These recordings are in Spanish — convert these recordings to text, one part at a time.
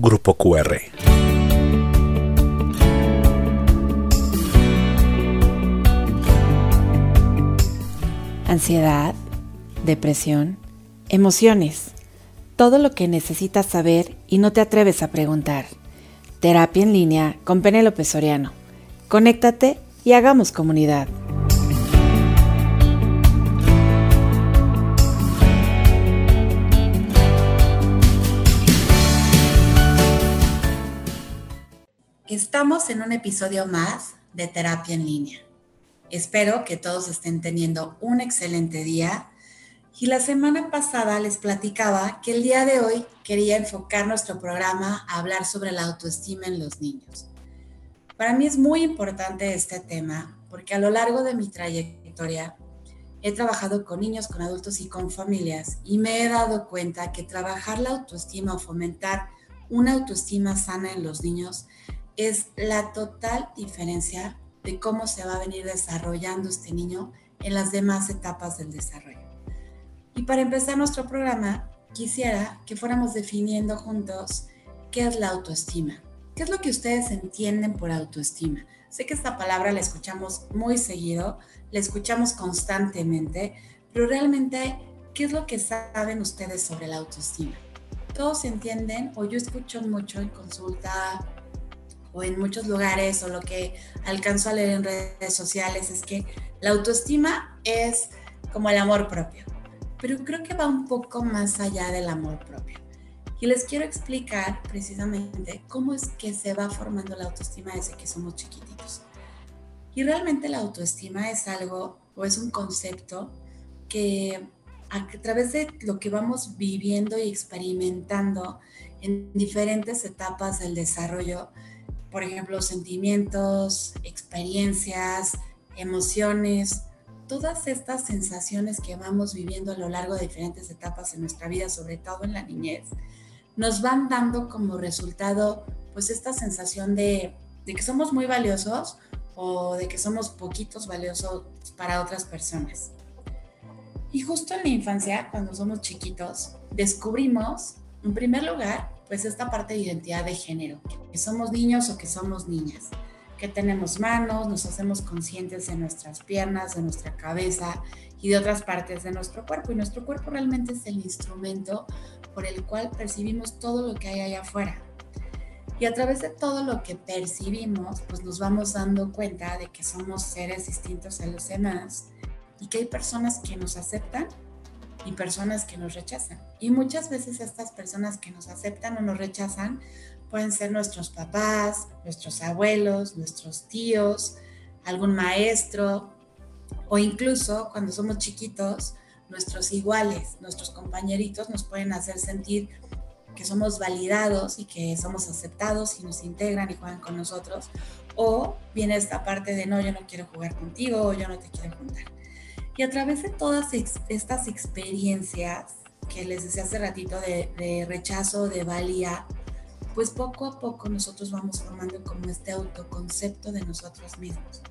Grupo QR. Ansiedad, depresión, emociones. Todo lo que necesitas saber y no te atreves a preguntar. Terapia en línea con Penélope Soriano. Conéctate y hagamos comunidad. Estamos en un episodio más de Terapia en línea. Espero que todos estén teniendo un excelente día. Y la semana pasada les platicaba que el día de hoy quería enfocar nuestro programa a hablar sobre la autoestima en los niños. Para mí es muy importante este tema porque a lo largo de mi trayectoria he trabajado con niños, con adultos y con familias y me he dado cuenta que trabajar la autoestima o fomentar una autoestima sana en los niños es la total diferencia de cómo se va a venir desarrollando este niño en las demás etapas del desarrollo. Y para empezar nuestro programa, quisiera que fuéramos definiendo juntos qué es la autoestima. ¿Qué es lo que ustedes entienden por autoestima? Sé que esta palabra la escuchamos muy seguido, la escuchamos constantemente, pero realmente, ¿qué es lo que saben ustedes sobre la autoestima? Todos entienden, o yo escucho mucho en consulta o en muchos lugares o lo que alcanzo a leer en redes sociales es que la autoestima es como el amor propio, pero creo que va un poco más allá del amor propio. Y les quiero explicar precisamente cómo es que se va formando la autoestima desde que somos chiquititos. Y realmente la autoestima es algo o es un concepto que a través de lo que vamos viviendo y experimentando en diferentes etapas del desarrollo, por ejemplo, sentimientos, experiencias, emociones, todas estas sensaciones que vamos viviendo a lo largo de diferentes etapas en nuestra vida, sobre todo en la niñez, nos van dando como resultado pues esta sensación de, de que somos muy valiosos o de que somos poquitos valiosos para otras personas. Y justo en la infancia, cuando somos chiquitos, descubrimos, en primer lugar, pues esta parte de identidad de género, que somos niños o que somos niñas, que tenemos manos, nos hacemos conscientes de nuestras piernas, de nuestra cabeza y de otras partes de nuestro cuerpo. Y nuestro cuerpo realmente es el instrumento por el cual percibimos todo lo que hay allá afuera. Y a través de todo lo que percibimos, pues nos vamos dando cuenta de que somos seres distintos a los demás y que hay personas que nos aceptan y personas que nos rechazan. Y muchas veces estas personas que nos aceptan o nos rechazan pueden ser nuestros papás, nuestros abuelos, nuestros tíos, algún maestro o incluso cuando somos chiquitos, nuestros iguales, nuestros compañeritos nos pueden hacer sentir que somos validados y que somos aceptados y nos integran y juegan con nosotros. O viene esta parte de no, yo no quiero jugar contigo o yo no te quiero juntar. Y a través de todas estas experiencias que les decía hace ratito de, rechazo, de valía, pues poco a poco nosotros vamos formando como este autoconcepto de nosotros mismos.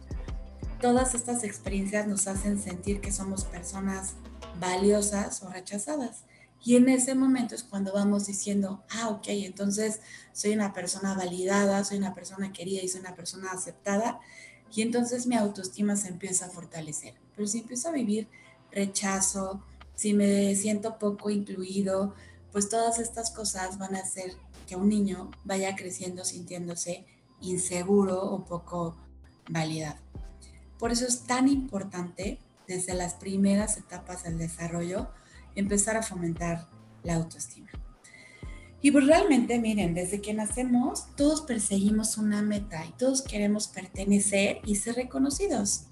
Todas estas experiencias nos hacen sentir que somos personas valiosas o rechazadas. Y en ese momento es cuando vamos diciendo, ah, ok, entonces soy una persona validada, soy una persona querida y soy una persona aceptada. Y entonces mi autoestima se empieza a fortalecer pero si empiezo a vivir rechazo, si me siento poco incluido, pues todas estas cosas van a hacer que un niño vaya creciendo sintiéndose inseguro o poco validado. Por eso es tan importante desde las primeras etapas del desarrollo empezar a fomentar la autoestima. Y pues realmente, miren, desde que nacemos, todos perseguimos una meta y todos queremos pertenecer y ser reconocidos.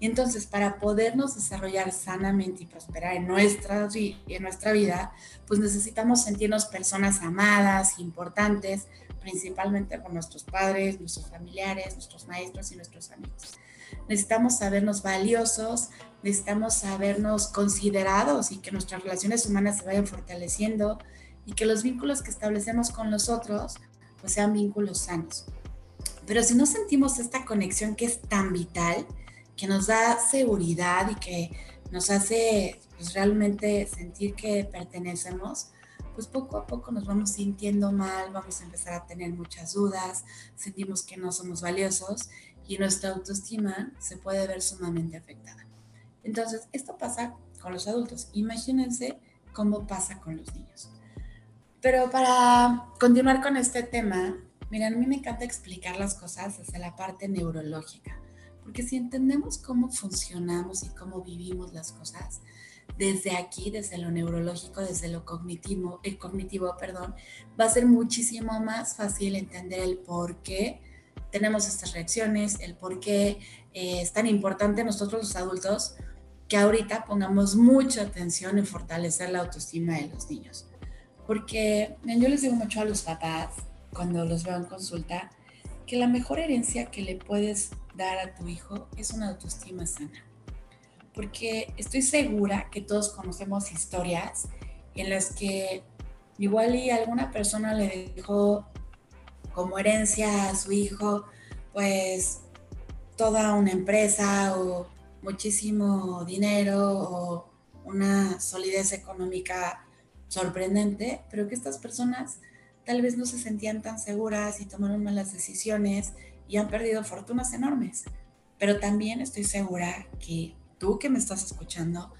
Y entonces, para podernos desarrollar sanamente y prosperar en nuestra, en nuestra vida, pues necesitamos sentirnos personas amadas, importantes, principalmente por nuestros padres, nuestros familiares, nuestros maestros y nuestros amigos. Necesitamos sabernos valiosos, necesitamos sabernos considerados y que nuestras relaciones humanas se vayan fortaleciendo y que los vínculos que establecemos con los otros pues sean vínculos sanos. Pero si no sentimos esta conexión que es tan vital, que nos da seguridad y que nos hace pues, realmente sentir que pertenecemos, pues poco a poco nos vamos sintiendo mal, vamos a empezar a tener muchas dudas, sentimos que no somos valiosos y nuestra autoestima se puede ver sumamente afectada. Entonces, esto pasa con los adultos. Imagínense cómo pasa con los niños. Pero para continuar con este tema, miren, a mí me encanta explicar las cosas desde la parte neurológica, porque si entendemos cómo funcionamos y cómo vivimos las cosas, desde aquí, desde lo neurológico, desde lo cognitivo, el cognitivo, perdón, va a ser muchísimo más fácil entender el por qué tenemos estas reacciones, el por qué eh, es tan importante nosotros los adultos que ahorita pongamos mucha atención en fortalecer la autoestima de los niños. Porque yo les digo mucho a los papás, cuando los veo en consulta, que la mejor herencia que le puedes dar a tu hijo es una autoestima sana. Porque estoy segura que todos conocemos historias en las que igual y alguna persona le dejó como herencia a su hijo, pues toda una empresa o muchísimo dinero o una solidez económica sorprendente, pero que estas personas tal vez no se sentían tan seguras y tomaron malas decisiones y han perdido fortunas enormes. Pero también estoy segura que tú que me estás escuchando,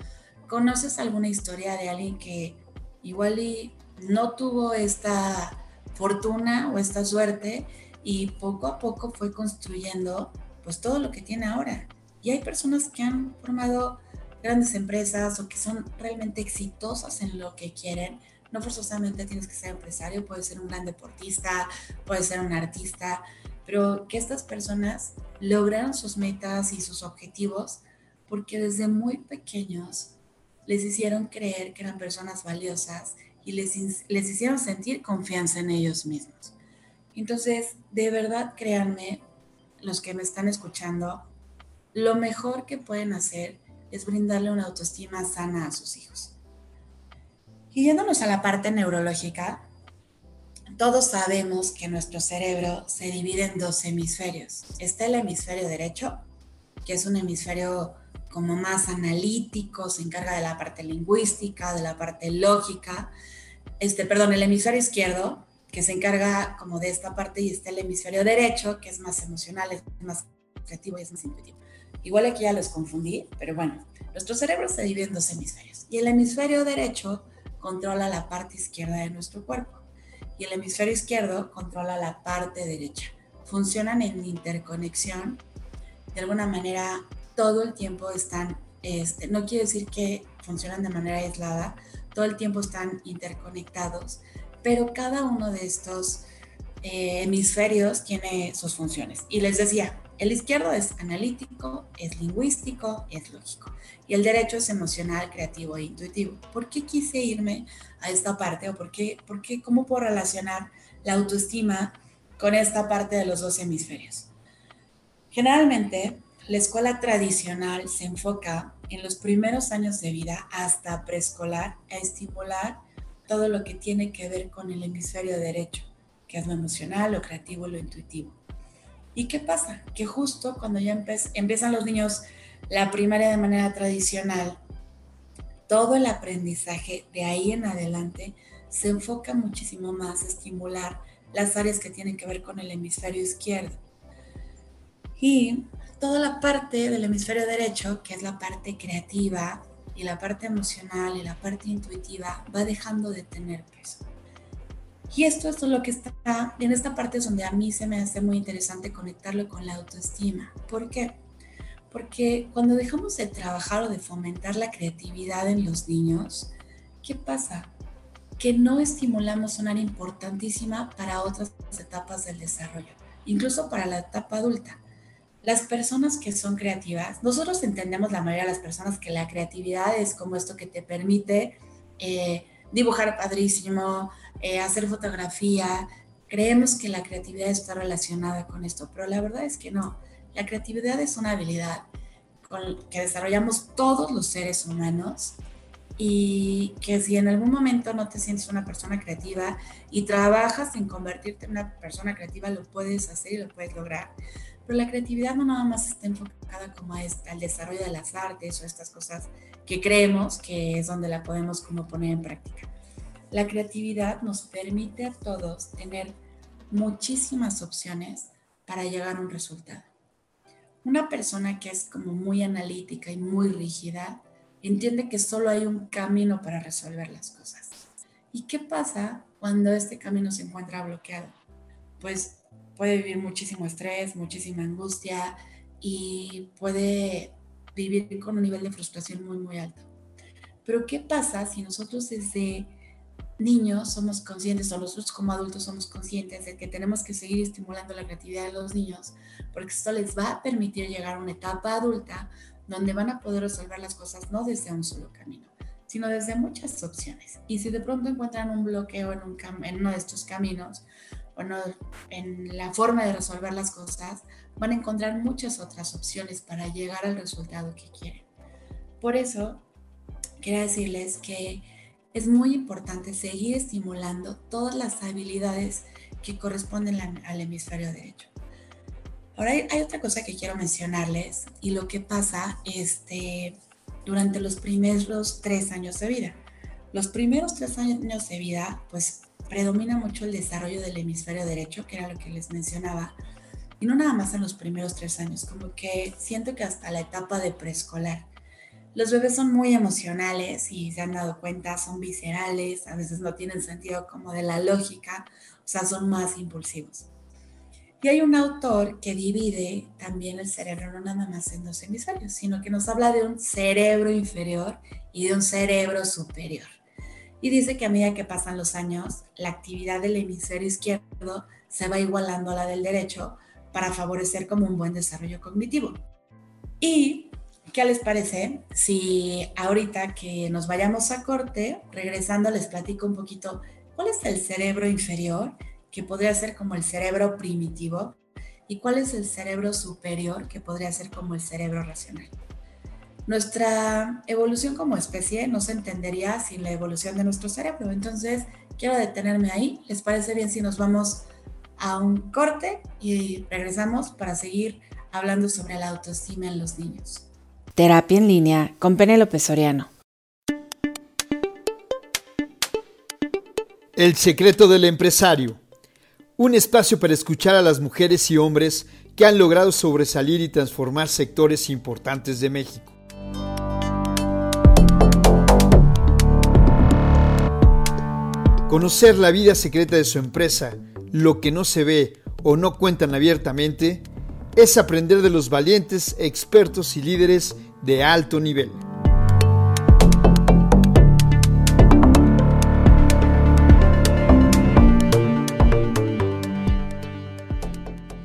conoces alguna historia de alguien que igual y no tuvo esta fortuna o esta suerte y poco a poco fue construyendo pues todo lo que tiene ahora. Y hay personas que han formado grandes empresas o que son realmente exitosas en lo que quieren. No forzosamente tienes que ser empresario, puedes ser un gran deportista, puedes ser un artista, pero que estas personas lograron sus metas y sus objetivos porque desde muy pequeños les hicieron creer que eran personas valiosas y les, les hicieron sentir confianza en ellos mismos. Entonces, de verdad, créanme, los que me están escuchando, lo mejor que pueden hacer es brindarle una autoestima sana a sus hijos. Y yéndonos a la parte neurológica, todos sabemos que nuestro cerebro se divide en dos hemisferios. Está el hemisferio derecho, que es un hemisferio como más analítico, se encarga de la parte lingüística, de la parte lógica. Este, perdón, el hemisferio izquierdo, que se encarga como de esta parte, y está el hemisferio derecho, que es más emocional, es más creativo y es más intuitivo. Igual aquí ya los confundí, pero bueno, nuestro cerebro se divide en dos hemisferios y el hemisferio derecho controla la parte izquierda de nuestro cuerpo y el hemisferio izquierdo controla la parte derecha. Funcionan en interconexión, de alguna manera todo el tiempo están, este, no quiere decir que funcionan de manera aislada, todo el tiempo están interconectados, pero cada uno de estos eh, hemisferios tiene sus funciones. Y les decía, el izquierdo es analítico, es lingüístico, es lógico. Y el derecho es emocional, creativo e intuitivo. ¿Por qué quise irme a esta parte o por qué, por qué cómo puedo relacionar la autoestima con esta parte de los dos hemisferios? Generalmente, la escuela tradicional se enfoca en los primeros años de vida hasta preescolar a estimular todo lo que tiene que ver con el hemisferio derecho, que es lo emocional, lo creativo, lo intuitivo. ¿Y qué pasa? Que justo cuando ya empiezan los niños la primaria de manera tradicional, todo el aprendizaje de ahí en adelante se enfoca muchísimo más a estimular las áreas que tienen que ver con el hemisferio izquierdo. Y toda la parte del hemisferio derecho, que es la parte creativa y la parte emocional y la parte intuitiva, va dejando de tener peso. Y esto, es lo que está, en esta parte es donde a mí se me hace muy interesante conectarlo con la autoestima. ¿Por qué? Porque cuando dejamos de trabajar o de fomentar la creatividad en los niños, ¿qué pasa? Que no estimulamos una área importantísima para otras etapas del desarrollo, incluso para la etapa adulta. Las personas que son creativas, nosotros entendemos la mayoría de las personas que la creatividad es como esto que te permite eh, dibujar padrísimo, eh, hacer fotografía. Creemos que la creatividad está relacionada con esto, pero la verdad es que no. La creatividad es una habilidad que desarrollamos todos los seres humanos y que si en algún momento no te sientes una persona creativa y trabajas en convertirte en una persona creativa, lo puedes hacer y lo puedes lograr. Pero la creatividad no nada más está enfocada como a al desarrollo de las artes o estas cosas que creemos que es donde la podemos como poner en práctica. la creatividad nos permite a todos tener muchísimas opciones para llegar a un resultado. Una persona que es como muy analítica y muy rígida entiende que solo hay un camino para resolver las cosas. ¿Y qué pasa cuando este camino se encuentra bloqueado? Pues puede vivir muchísimo estrés, muchísima angustia y puede vivir con un nivel de frustración muy, muy alto. Pero ¿qué pasa si nosotros desde niños somos conscientes, o nosotros como adultos somos conscientes de que tenemos que seguir estimulando la creatividad de los niños, porque esto les va a permitir llegar a una etapa adulta donde van a poder resolver las cosas no desde un solo camino, sino desde muchas opciones. Y si de pronto encuentran un bloqueo en, un en uno de estos caminos, o en la forma de resolver las cosas, van a encontrar muchas otras opciones para llegar al resultado que quieren. Por eso, quiero decirles que es muy importante seguir estimulando todas las habilidades que corresponden al hemisferio derecho. Ahora hay, otra cosa que quiero mencionarles y lo que pasa este, durante los primeros tres años de vida. Los primeros tres años de vida, pues predomina mucho el desarrollo del hemisferio derecho, que era lo que les mencionaba, y no nada más en los primeros tres años, como que siento que hasta la etapa de preescolar. Los bebés son muy emocionales y se han dado cuenta, son viscerales, a veces no tienen sentido como de la lógica, o sea, son más impulsivos. Y hay un autor que divide también el cerebro no nada más en dos hemisferios, sino que nos habla de un cerebro inferior y de un cerebro superior. Y dice que a medida que pasan los años, la actividad del hemisferio izquierdo se va igualando a la del derecho para favorecer como un buen desarrollo cognitivo. Y ¿Qué les parece si ahorita que nos vayamos a corte, regresando les platico un poquito cuál es el cerebro inferior, que podría ser como el cerebro primitivo, y cuál es el cerebro superior, que podría ser como el cerebro racional? Nuestra evolución como especie no se entendería sin la evolución de nuestro cerebro, entonces quiero detenerme ahí. ¿Les parece bien si nos vamos a un corte y regresamos para seguir hablando sobre la autoestima en los niños? Terapia en línea con Penélope Soriano. El secreto del empresario. Un espacio para escuchar a las mujeres y hombres que han logrado sobresalir y transformar sectores importantes de México. Conocer la vida secreta de su empresa, lo que no se ve o no cuentan abiertamente, es aprender de los valientes, expertos y líderes de alto nivel.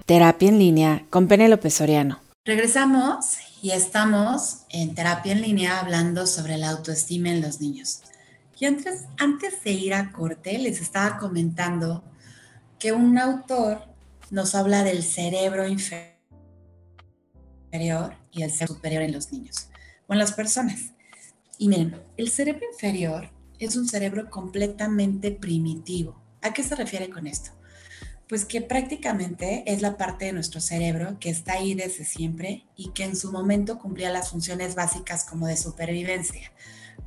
Terapia en línea con Penélope Soriano. Regresamos y estamos en terapia en línea hablando sobre la autoestima en los niños. Y antes, antes de ir a corte, les estaba comentando que un autor nos habla del cerebro inferior y el cerebro superior en los niños o en las personas. Y miren, el cerebro inferior es un cerebro completamente primitivo. ¿A qué se refiere con esto? Pues que prácticamente es la parte de nuestro cerebro que está ahí desde siempre y que en su momento cumplía las funciones básicas como de supervivencia,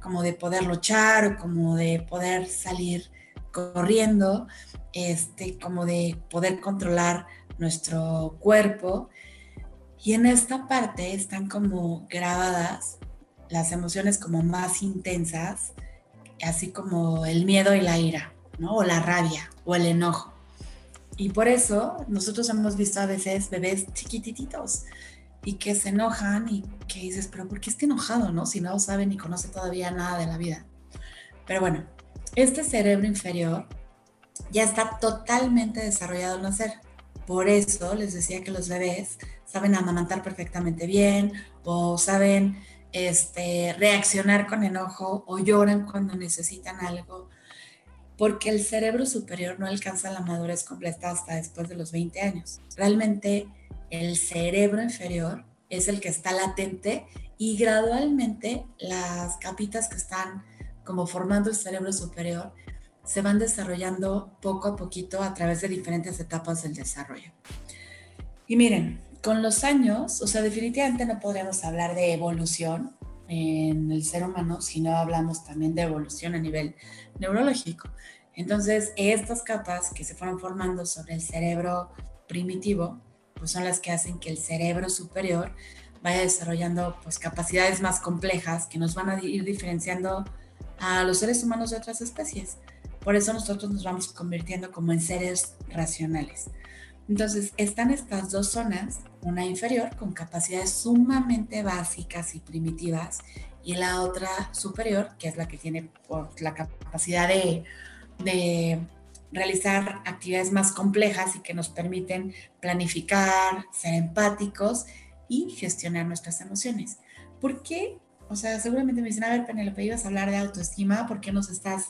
como de poder luchar o como de poder salir corriendo, este, como de poder controlar nuestro cuerpo y en esta parte están como grabadas las emociones como más intensas, así como el miedo y la ira, ¿no? O la rabia o el enojo. Y por eso nosotros hemos visto a veces bebés chiquititos y que se enojan y que dices, pero ¿por qué está enojado, no? Si no sabe ni conoce todavía nada de la vida. Pero bueno, este cerebro inferior ya está totalmente desarrollado al nacer. Por eso les decía que los bebés saben amamantar perfectamente bien o saben este, reaccionar con enojo o lloran cuando necesitan algo, porque el cerebro superior no alcanza la madurez completa hasta después de los 20 años. Realmente el cerebro inferior es el que está latente y gradualmente las capitas que están como formando el cerebro superior se van desarrollando poco a poquito a través de diferentes etapas del desarrollo. Y miren, con los años, o sea, definitivamente no podríamos hablar de evolución, en el ser humano, sino hablamos también de evolución a nivel neurológico. Entonces, estas capas que se fueron formando sobre el cerebro primitivo, pues son las que hacen que el cerebro superior vaya desarrollando pues capacidades más complejas que nos van a ir diferenciando a los seres humanos de otras especies. Por eso nosotros nos vamos convirtiendo como en seres racionales. Entonces, están estas dos zonas, una inferior con capacidades sumamente básicas y primitivas y la otra superior, que es la que tiene por la capacidad de, de realizar actividades más complejas y que nos permiten planificar, ser empáticos y gestionar nuestras emociones. ¿Por qué? O sea, seguramente me dicen, a ver, Penelope, ibas a hablar de autoestima, ¿por qué nos estás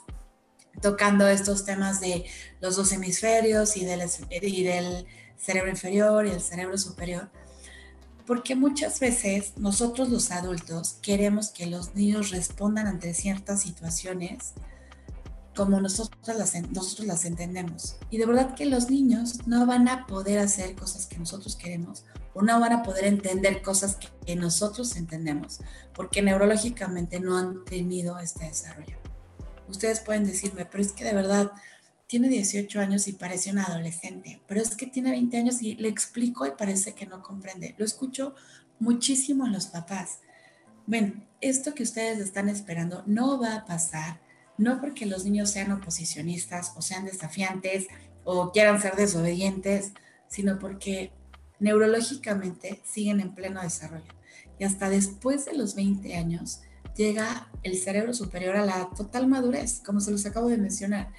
tocando estos temas de los dos hemisferios y del, y del cerebro inferior y el cerebro superior? Porque muchas veces nosotros los adultos queremos que los niños respondan ante ciertas situaciones como nosotros las, nosotros las entendemos. Y de verdad que los niños no van a poder hacer cosas que nosotros queremos o no van a poder entender cosas que, nosotros entendemos, porque neurológicamente no han tenido este desarrollo. Ustedes pueden decirme, pero es que de verdad tiene 18 años y parece un adolescente, pero es que tiene 20 años y le explico y parece que no comprende. Lo escucho muchísimo en los papás. Ven, esto que ustedes están esperando no va a pasar no porque los niños sean oposicionistas o sean desafiantes o quieran ser desobedientes, sino porque neurológicamente siguen en pleno desarrollo. Y hasta después de los 20 años llega el cerebro superior a la total madurez, como se los acabo de mencionar.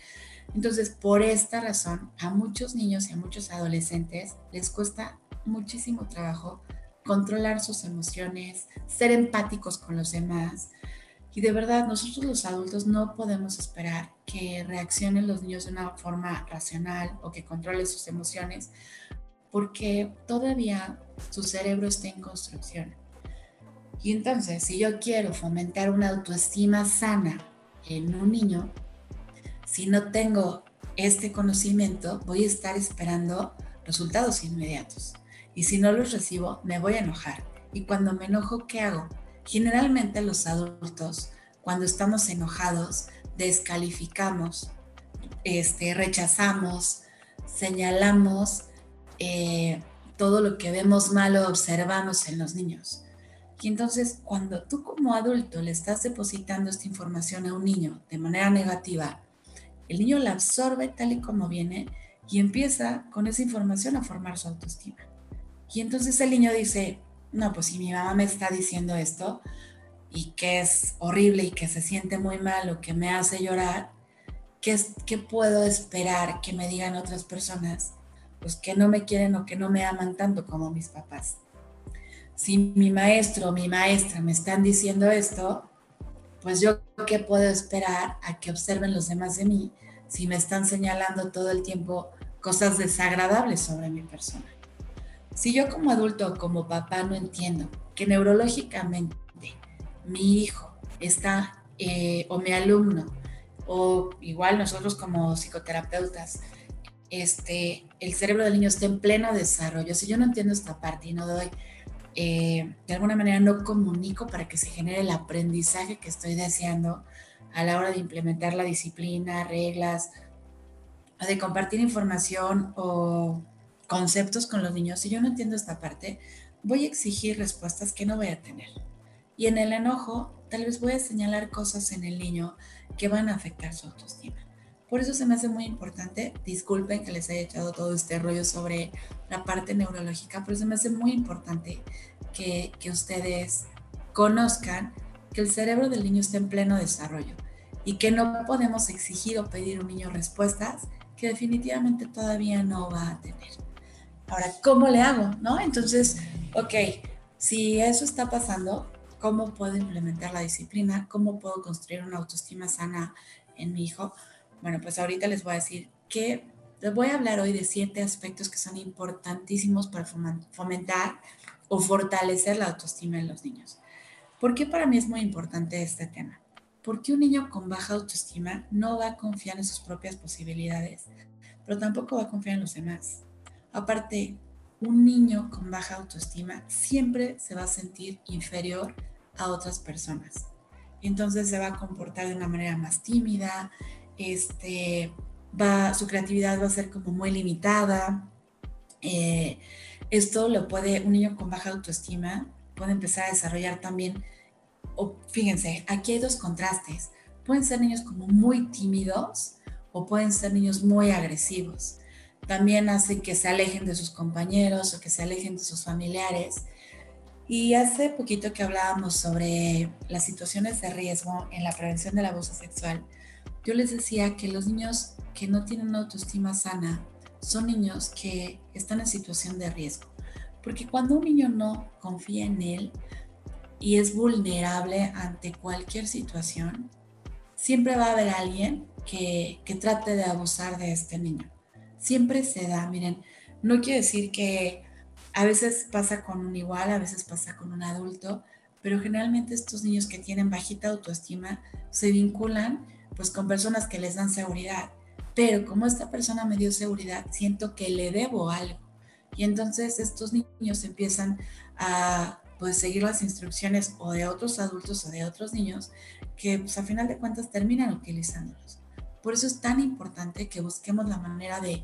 Entonces, por esta razón, a muchos niños y a muchos adolescentes les cuesta muchísimo trabajo controlar sus emociones, ser empáticos con los demás, y de verdad, nosotros los adultos no podemos esperar que reaccionen los niños de una forma racional o que controlen sus emociones, porque todavía su cerebro está en construcción. Y entonces, si yo quiero fomentar una autoestima sana en un niño, si no tengo este conocimiento, voy a estar esperando resultados inmediatos. Y si no los recibo, me voy a enojar. Y cuando me enojo, ¿qué hago? Generalmente los adultos, cuando estamos enojados, descalificamos, este, rechazamos, señalamos eh, todo lo que vemos mal o observamos en los niños. Y entonces cuando tú como adulto le estás depositando esta información a un niño de manera negativa, el niño la absorbe tal y como viene y empieza con esa información a formar su autoestima. Y entonces el niño dice, no, pues si mi mamá me está diciendo esto y que es horrible y que se siente muy mal o que me hace llorar, ¿qué, es, qué puedo esperar que me digan otras personas? Pues que no me quieren o que no me aman tanto como mis papás. Si mi maestro o mi maestra me están diciendo esto, pues yo qué puedo esperar a que observen los demás de mí si me están señalando todo el tiempo cosas desagradables sobre mi persona. Si yo como adulto o como papá no entiendo que neurológicamente mi hijo está, eh, o mi alumno, o igual nosotros como psicoterapeutas, este, el cerebro del niño está en pleno desarrollo. Si yo no entiendo esta parte y no doy, eh, de alguna manera no comunico para que se genere el aprendizaje que estoy deseando a la hora de implementar la disciplina, reglas, de compartir información o conceptos con los niños, si yo no entiendo esta parte, voy a exigir respuestas que no voy a tener. Y en el enojo, tal vez voy a señalar cosas en el niño que van a afectar su autoestima. Por eso se me hace muy importante, disculpen que les haya echado todo este rollo sobre la parte neurológica, pero se me hace muy importante que, que ustedes conozcan que el cerebro del niño está en pleno desarrollo y que no podemos exigir o pedir a un niño respuestas que definitivamente todavía no va a tener. Ahora, ¿cómo le hago? ¿No? Entonces, ok, si eso está pasando, ¿cómo puedo implementar la disciplina? ¿Cómo puedo construir una autoestima sana en mi hijo? Bueno, pues ahorita les voy a decir que les voy a hablar hoy de siete aspectos que son importantísimos para fomentar o fortalecer la autoestima en los niños. ¿Por qué para mí es muy importante este tema? Porque un niño con baja autoestima no va a confiar en sus propias posibilidades, pero tampoco va a confiar en los demás. Aparte, un niño con baja autoestima siempre se va a sentir inferior a otras personas. Entonces se va a comportar de una manera más tímida, este, va, su creatividad va a ser como muy limitada. Eh, esto lo puede, un niño con baja autoestima puede empezar a desarrollar también, o, fíjense, aquí hay dos contrastes. Pueden ser niños como muy tímidos o pueden ser niños muy agresivos. También hace que se alejen de sus compañeros o que se alejen de sus familiares. Y hace poquito que hablábamos sobre las situaciones de riesgo en la prevención del abuso sexual, yo les decía que los niños que no tienen autoestima sana son niños que están en situación de riesgo. Porque cuando un niño no confía en él y es vulnerable ante cualquier situación, siempre va a haber alguien que, que trate de abusar de este niño. Siempre se da, miren, no quiere decir que a veces pasa con un igual, a veces pasa con un adulto, pero generalmente estos niños que tienen bajita autoestima se vinculan pues con personas que les dan seguridad. Pero como esta persona me dio seguridad, siento que le debo algo. Y entonces estos niños empiezan a pues seguir las instrucciones o de otros adultos o de otros niños que pues a final de cuentas terminan utilizándolos. Por eso es tan importante que busquemos la manera de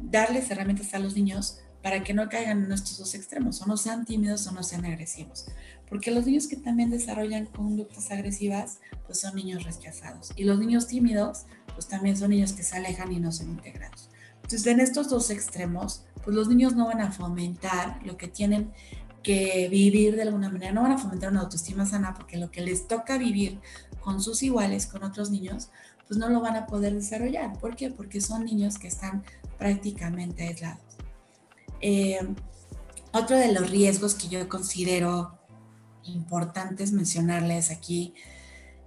darles herramientas a los niños para que no caigan en estos dos extremos, o no sean tímidos o no sean agresivos. Porque los niños que también desarrollan conductas agresivas, pues son niños rechazados. Y los niños tímidos, pues también son niños que se alejan y no son integrados. Entonces, en estos dos extremos, pues los niños no van a fomentar lo que tienen que vivir de alguna manera, no van a fomentar una autoestima sana porque lo que les toca vivir con sus iguales, con otros niños, pues no lo van a poder desarrollar. ¿Por qué? Porque son niños que están prácticamente aislados. Eh, otro de los riesgos que yo considero importantes mencionarles aquí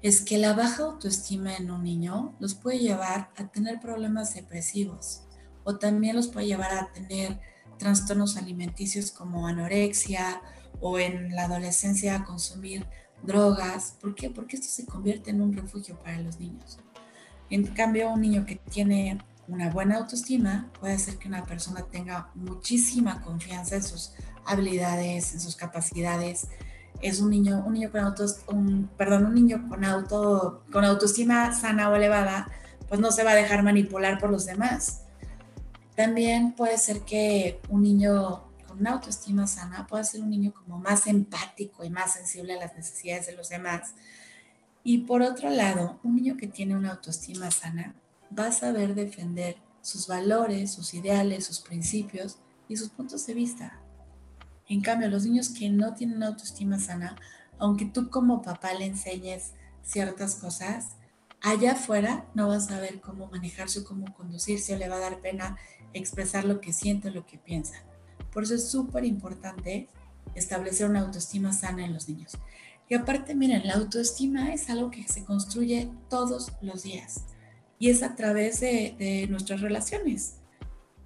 es que la baja autoestima en un niño los puede llevar a tener problemas depresivos o también los puede llevar a tener trastornos alimenticios como anorexia o en la adolescencia a consumir drogas. ¿Por qué? Porque esto se convierte en un refugio para los niños. En cambio, un niño que tiene una buena autoestima puede hacer que una persona tenga muchísima confianza en sus habilidades, en sus capacidades. Es un niño, un niño con autos, un, perdón, un niño con auto, con autoestima sana o elevada, pues no se va a dejar manipular por los demás. También puede ser que un niño con una autoestima sana pueda ser un niño como más empático y más sensible a las necesidades de los demás. Y por otro lado, un niño que tiene una autoestima sana va a saber defender sus valores, sus ideales, sus principios y sus puntos de vista. En cambio, los niños que no tienen autoestima sana, aunque tú como papá le enseñes ciertas cosas, allá afuera no vas a saber cómo manejarse o cómo conducirse o le va a dar pena expresar lo que siente lo que piensa. Por eso es súper importante establecer una autoestima sana en los niños. Y aparte, miren, la autoestima es algo que se construye todos los días y es a través de, nuestras relaciones.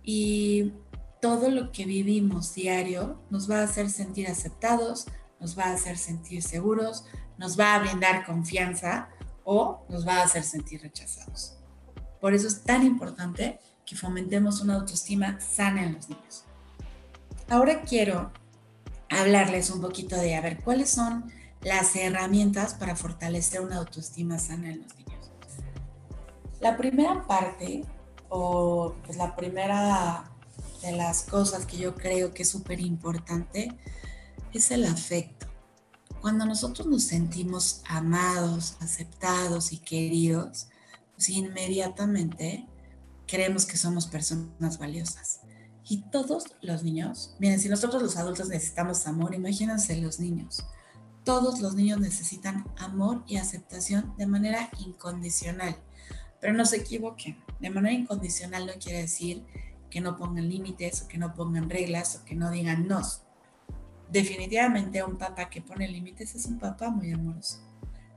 Y todo lo que vivimos diario nos va a hacer sentir aceptados, nos va a hacer sentir seguros, nos va a brindar confianza o nos va a hacer sentir rechazados. Por eso es tan importante que fomentemos una autoestima sana en los niños. Ahora quiero hablarles un poquito de, a ver, cuáles son las herramientas para fortalecer una autoestima sana en los niños. La primera parte, o pues la primera de las cosas que yo creo que es súper importante, es el afecto. Cuando nosotros nos sentimos amados, aceptados y queridos, pues inmediatamente creemos que somos personas valiosas. Y todos los niños, miren, si nosotros los adultos necesitamos amor, imagínense los niños. Todos los niños necesitan amor y aceptación de manera incondicional. Pero no se equivoquen, de manera incondicional no quiere decir que no pongan límites o que no pongan reglas o que no digan no. Definitivamente un papá que pone límites es un papá muy amoroso.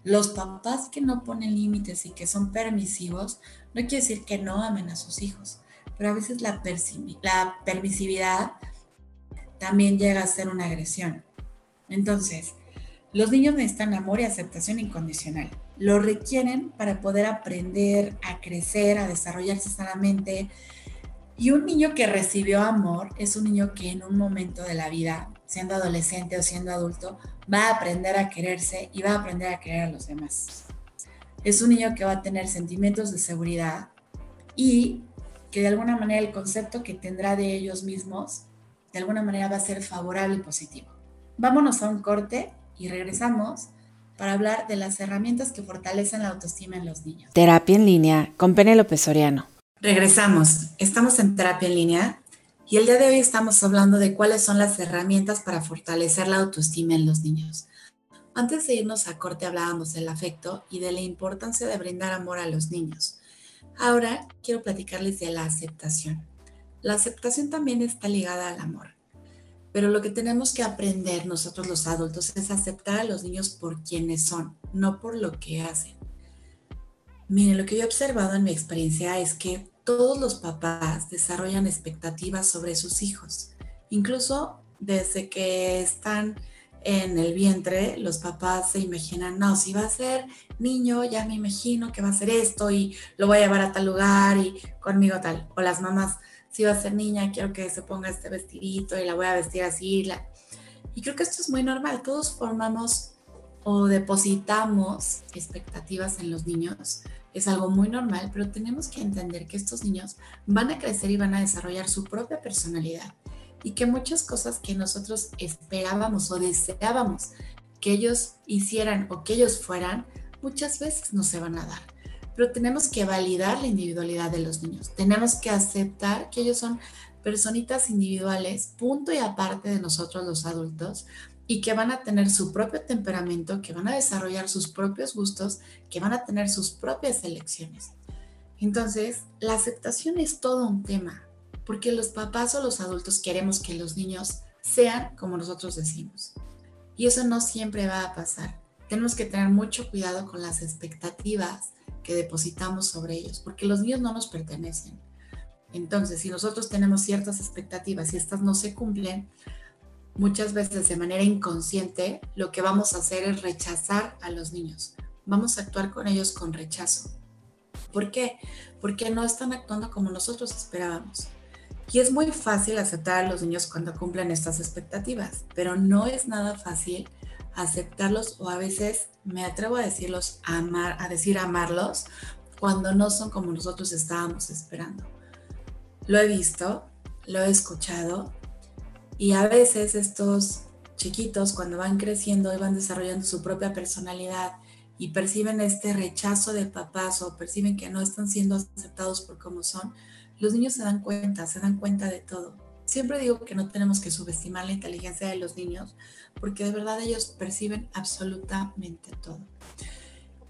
Los papás que no ponen límites y que son permisivos no quiere decir que no amen a sus hijos, pero a veces la, permisividad también llega a ser una agresión. Entonces, los niños necesitan amor y aceptación incondicional lo requieren para poder aprender a crecer, a desarrollarse sanamente. Y un niño que recibió amor es un niño que en un momento de la vida, siendo adolescente o siendo adulto, va a aprender a quererse y va a aprender a querer a los demás. Es un niño que va a tener sentimientos de seguridad y que de alguna manera el concepto que tendrá de ellos mismos, de alguna manera va a ser favorable y positivo. Vámonos a un corte y regresamos para hablar de las herramientas que fortalecen la autoestima en los niños. Terapia en línea con Penélope Soriano. Regresamos. Estamos en terapia en línea y el día de hoy estamos hablando de cuáles son las herramientas para fortalecer la autoestima en los niños. Antes de irnos a corte hablábamos del afecto y de la importancia de brindar amor a los niños. Ahora quiero platicarles de la aceptación. La aceptación también está ligada al amor, pero lo que tenemos que aprender nosotros los adultos es aceptar a los niños por quienes son, no por lo que hacen. Miren, lo que yo he observado en mi experiencia es que todos los papás desarrollan expectativas sobre sus hijos, incluso desde que están en el vientre, los papás se imaginan, no, si va a ser niño, ya me imagino que va a ser esto y lo voy a llevar a tal lugar y conmigo tal. O las mamás, si va a ser niña, quiero que se ponga este vestidito y la voy a vestir así. Y creo que esto es muy normal. Todos formamos o depositamos expectativas en los niños. Es algo muy normal, pero tenemos que entender que estos niños van a crecer y van a desarrollar su propia personalidad y que muchas cosas que nosotros esperábamos o deseábamos que ellos hicieran o que ellos fueran, muchas veces no se van a dar. Pero tenemos que validar la individualidad de los niños. Tenemos que aceptar que ellos son personitas individuales, punto y aparte de nosotros los adultos, y que van a tener su propio temperamento, que van a desarrollar sus propios gustos, que van a tener sus propias elecciones. Entonces, la aceptación es todo un tema porque los papás o los adultos queremos que los niños sean como nosotros decimos. Y eso no siempre va a pasar. Tenemos que tener mucho cuidado con las expectativas que depositamos sobre ellos, porque los niños no nos pertenecen. Entonces, si nosotros tenemos ciertas expectativas y estas no se cumplen, muchas veces de manera inconsciente, lo que vamos a hacer es rechazar a los niños. Vamos a actuar con ellos con rechazo. ¿Por qué? Porque no están actuando como nosotros esperábamos. Y es muy fácil aceptar a los niños cuando cumplen estas expectativas, pero no es nada fácil aceptarlos o a veces me atrevo a decirlos amar, a decir amarlos cuando no son como nosotros estábamos esperando. Lo he visto, lo he escuchado y a veces estos chiquitos cuando van creciendo y van desarrollando su propia personalidad y perciben este rechazo de papás o perciben que no están siendo aceptados por como son, los niños se dan cuenta, se dan cuenta de todo. Siempre digo que no tenemos que subestimar la inteligencia de los niños porque de verdad ellos perciben absolutamente todo.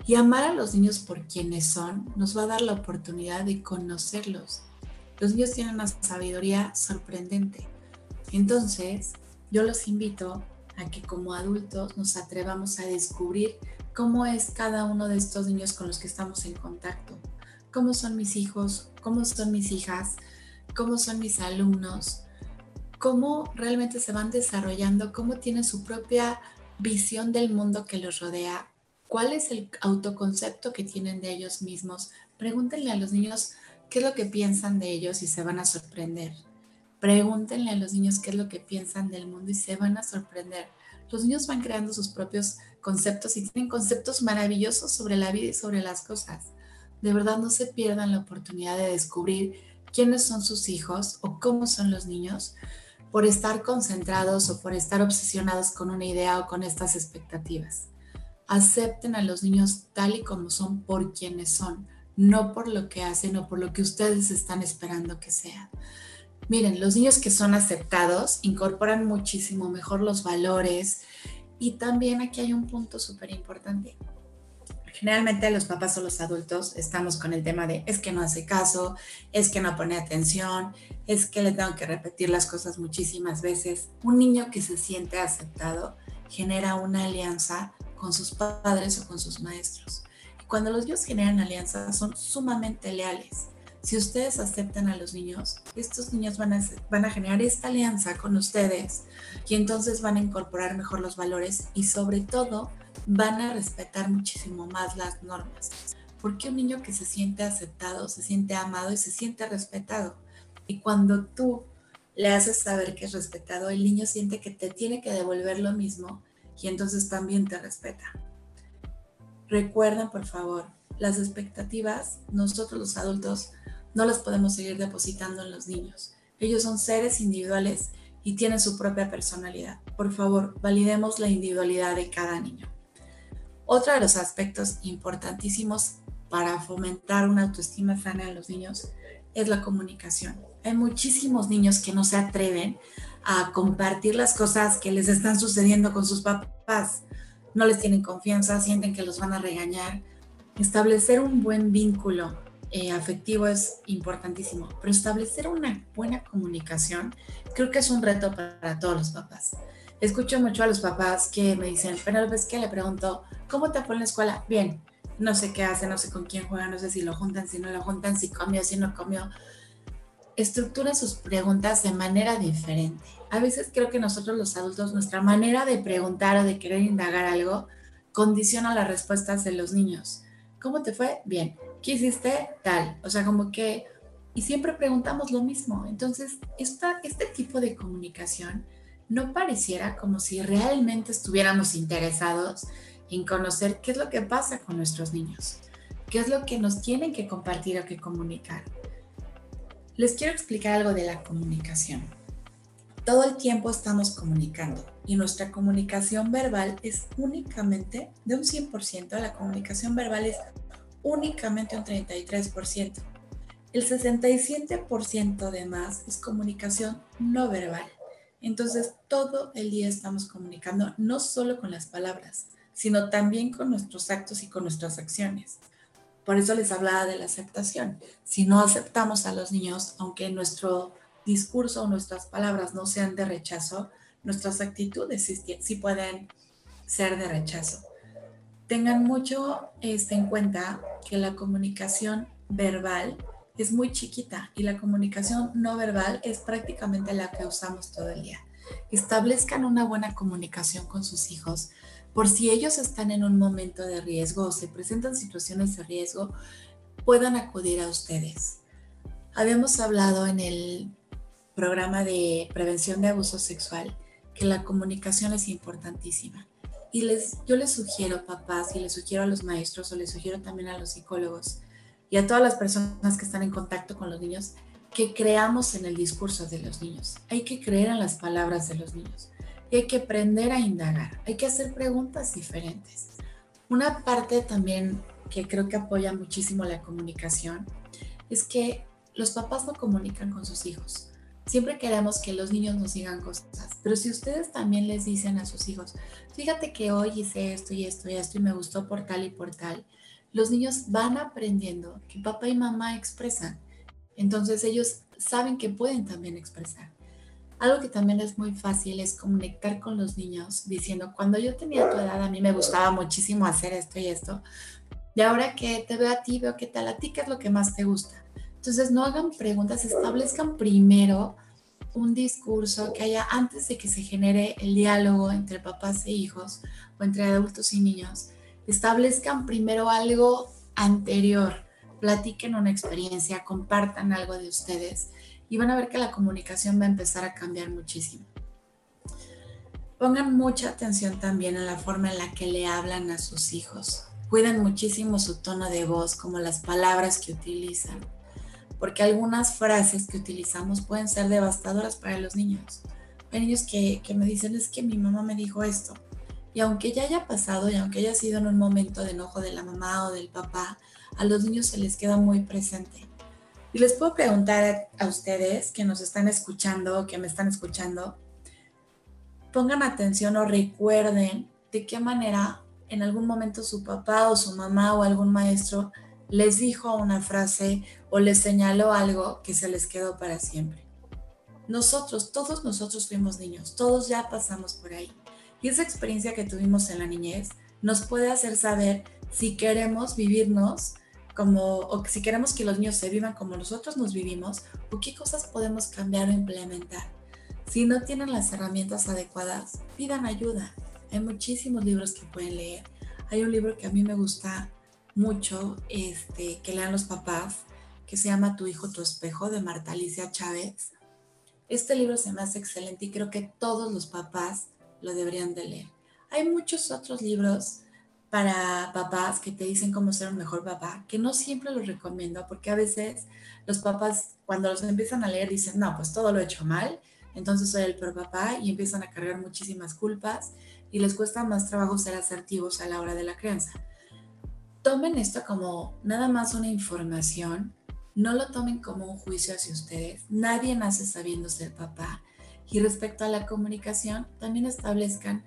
Y amar a los niños por quienes son nos va a dar la oportunidad de conocerlos. Los niños tienen una sabiduría sorprendente. Entonces, yo los invito a que como adultos nos atrevamos a descubrir cómo es cada uno de estos niños con los que estamos en contacto cómo son mis hijos, cómo son mis hijas, cómo son mis alumnos, cómo realmente se van desarrollando, cómo tienen su propia visión del mundo que los rodea, cuál es el autoconcepto que tienen de ellos mismos. Pregúntenle a los niños qué es lo que piensan de ellos y se van a sorprender. Pregúntenle a los niños qué es lo que piensan del mundo y se van a sorprender. Los niños van creando sus propios conceptos y tienen conceptos maravillosos sobre la vida y sobre las cosas de verdad no se pierdan la oportunidad de descubrir quiénes son sus hijos o cómo son los niños por estar concentrados o por estar obsesionados con una idea o con estas expectativas. Acepten a los niños tal y como son por quienes son, no por lo que hacen o por lo que ustedes están esperando que sea. Miren, los niños que son aceptados incorporan muchísimo mejor los valores y también aquí hay un punto súper importante generalmente los papás o los adultos estamos con el tema de es que no hace caso, es que no pone atención, es que le tengo que repetir las cosas muchísimas veces. Un niño que se siente aceptado genera una alianza con sus padres o con sus maestros. Y cuando los niños generan alianzas son sumamente leales. Si ustedes aceptan a los niños, estos niños van a, van a generar esta alianza con ustedes y entonces van a incorporar mejor los valores y sobre todo van a respetar muchísimo más las normas. Porque un niño que se siente aceptado, se siente amado y se siente respetado. Y cuando tú le haces saber que es respetado, el niño siente que te tiene que devolver lo mismo y entonces también te respeta. Recuerden, por favor, las expectativas, nosotros los adultos no las podemos seguir depositando en los niños. Ellos son seres individuales y tienen su propia personalidad. Por favor, validemos la individualidad de cada niño. Otro de los aspectos importantísimos para fomentar una autoestima sana en los niños es la comunicación. Hay muchísimos niños que no se atreven a compartir las cosas que les están sucediendo con sus papás. No les tienen confianza, sienten que los van a regañar. Establecer un buen vínculo eh, afectivo es importantísimo, pero establecer una buena comunicación creo que es un reto para, todos los papás. Escucho mucho a los papás que me dicen, pero ves que le pregunto, ¿cómo te fue en la escuela? Bien, no sé qué hace, no sé con quién juega, no sé si lo juntan, si no lo juntan, si comió, si no comió. Estructura sus preguntas de manera diferente. A veces creo que nosotros los adultos, nuestra manera de preguntar o de querer indagar algo condiciona las respuestas de los niños. ¿Cómo te fue? Bien. ¿Qué hiciste? Tal. O sea, como que... Y siempre preguntamos lo mismo. Entonces, esta, este tipo de comunicación no pareciera como si realmente estuviéramos interesados en conocer qué es lo que pasa con nuestros niños, qué es lo que nos tienen que compartir o que comunicar. Les quiero explicar algo de la comunicación. Todo el tiempo estamos comunicando y nuestra comunicación verbal es únicamente de un 100%, la comunicación verbal es únicamente un 33%. El 67% de más es comunicación no verbal. Entonces, todo el día estamos comunicando, no solo con las palabras, sino también con nuestros actos y con nuestras acciones. Por eso les hablaba de la aceptación. Si no aceptamos a los niños, aunque nuestro discurso o nuestras palabras no sean de rechazo, nuestras actitudes sí, pueden ser de rechazo. Tengan mucho este, en cuenta que la comunicación verbal es muy chiquita y la comunicación no verbal es prácticamente la que usamos todo el día. Establezcan una buena comunicación con sus hijos por si ellos están en un momento de riesgo o se presentan situaciones de riesgo, puedan acudir a ustedes. Habíamos hablado en el programa de prevención de abuso sexual que la comunicación es importantísima. Y les, yo les sugiero, papás, y les sugiero a los maestros o les sugiero también a los psicólogos y a todas las personas que están en contacto con los niños, que creamos en el discurso de los niños. Hay que creer en las palabras de los niños y hay que aprender a indagar, hay que hacer preguntas diferentes. Una parte también que creo que apoya muchísimo la comunicación es que los papás no comunican con sus hijos. Siempre queremos que los niños nos digan cosas, pero si ustedes también les dicen a sus hijos, fíjate que hoy hice esto y esto y esto y me gustó por tal y por tal, los niños van aprendiendo que papá y mamá expresan. Entonces ellos saben que pueden también expresar. Algo que también es muy fácil es conectar con los niños diciendo, cuando yo tenía tu edad a mí me gustaba muchísimo hacer esto y esto. Y ahora que te veo a ti, veo qué tal a ti, qué es lo que más te gusta. Entonces no hagan preguntas, establezcan primero un discurso que haya antes de que se genere el diálogo entre papás e hijos o entre adultos y niños. Establezcan primero algo anterior, platiquen una experiencia, compartan algo de ustedes y van a ver que la comunicación va a empezar a cambiar muchísimo. Pongan mucha atención también en la forma en la que le hablan a sus hijos. Cuiden muchísimo su tono de voz, como las palabras que utilizan, porque algunas frases que utilizamos pueden ser devastadoras para los niños. Hay niños que, que me dicen, es que mi mamá me dijo esto. Y aunque ya haya pasado y aunque haya sido en un momento de enojo de la mamá o del papá, a los niños se les queda muy presente. Y les puedo preguntar a ustedes que nos están escuchando, que me están escuchando, pongan atención o recuerden de qué manera en algún momento su papá o su mamá o algún maestro les dijo una frase o les señaló algo que se les quedó para siempre. Nosotros, todos nosotros fuimos niños, todos ya pasamos por ahí. Y esa experiencia que tuvimos en la niñez nos puede hacer saber si queremos vivirnos como, o si queremos que los niños se vivan como nosotros nos vivimos, o qué cosas podemos cambiar o implementar. Si no tienen las herramientas adecuadas, pidan ayuda. Hay muchísimos libros que pueden leer. Hay un libro que a mí me gusta mucho, este, que lean los papás, que se llama Tu hijo, tu espejo, de Marta Alicia Chávez. Este libro se me hace excelente y creo que todos los papás lo deberían de leer. Hay muchos otros libros para papás que te dicen cómo ser un mejor papá, que no siempre los recomiendo porque a veces los papás cuando los empiezan a leer dicen, no, pues todo lo he hecho mal, entonces soy el peor papá y empiezan a cargar muchísimas culpas y les cuesta más trabajo ser asertivos a la hora de la crianza. Tomen esto como nada más una información, no lo tomen como un juicio hacia ustedes, nadie nace sabiendo ser papá y respecto a la comunicación, también establezcan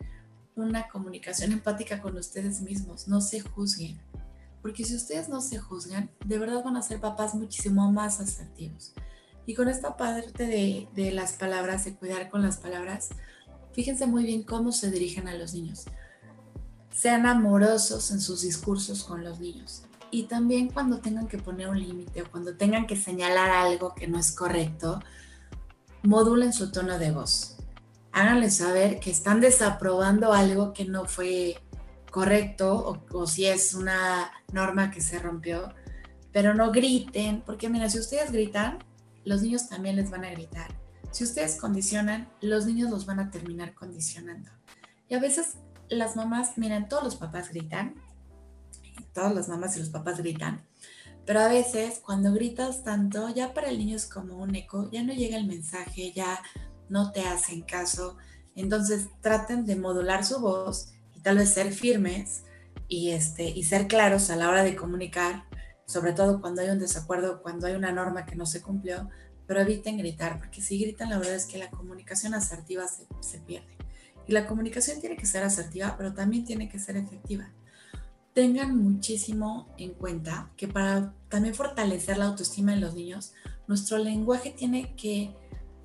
una comunicación empática con ustedes mismos, no se juzguen. Porque si ustedes no se juzgan, de verdad van a ser papás muchísimo más asertivos. Y con esta parte de, de las palabras, de cuidar con las palabras, fíjense muy bien cómo se dirigen a los niños. Sean amorosos en sus discursos con los niños. Y también cuando tengan que poner un límite o cuando tengan que señalar algo que no es correcto, modulen su tono de voz háganles saber que están desaprobando algo que no fue correcto o, si es una norma que se rompió, pero no griten, porque mira, si ustedes gritan, los niños también les van a gritar. Si ustedes condicionan, los niños los van a terminar condicionando. Y a veces las mamás, miren, todos los papás gritan, todas las mamás y los papás gritan, pero a veces cuando gritas tanto, ya para el niño es como un eco, ya no llega el mensaje, ya no te hacen caso. Entonces traten de modular su voz y tal vez ser firmes y, este, y ser claros a la hora de comunicar, sobre todo cuando hay un desacuerdo, cuando hay una norma que no se cumplió, pero eviten gritar, porque si gritan la verdad es que la comunicación asertiva se, se pierde. Y la comunicación tiene que ser asertiva, pero también tiene que ser efectiva. Tengan muchísimo en cuenta que para también fortalecer la autoestima en los niños, nuestro lenguaje tiene que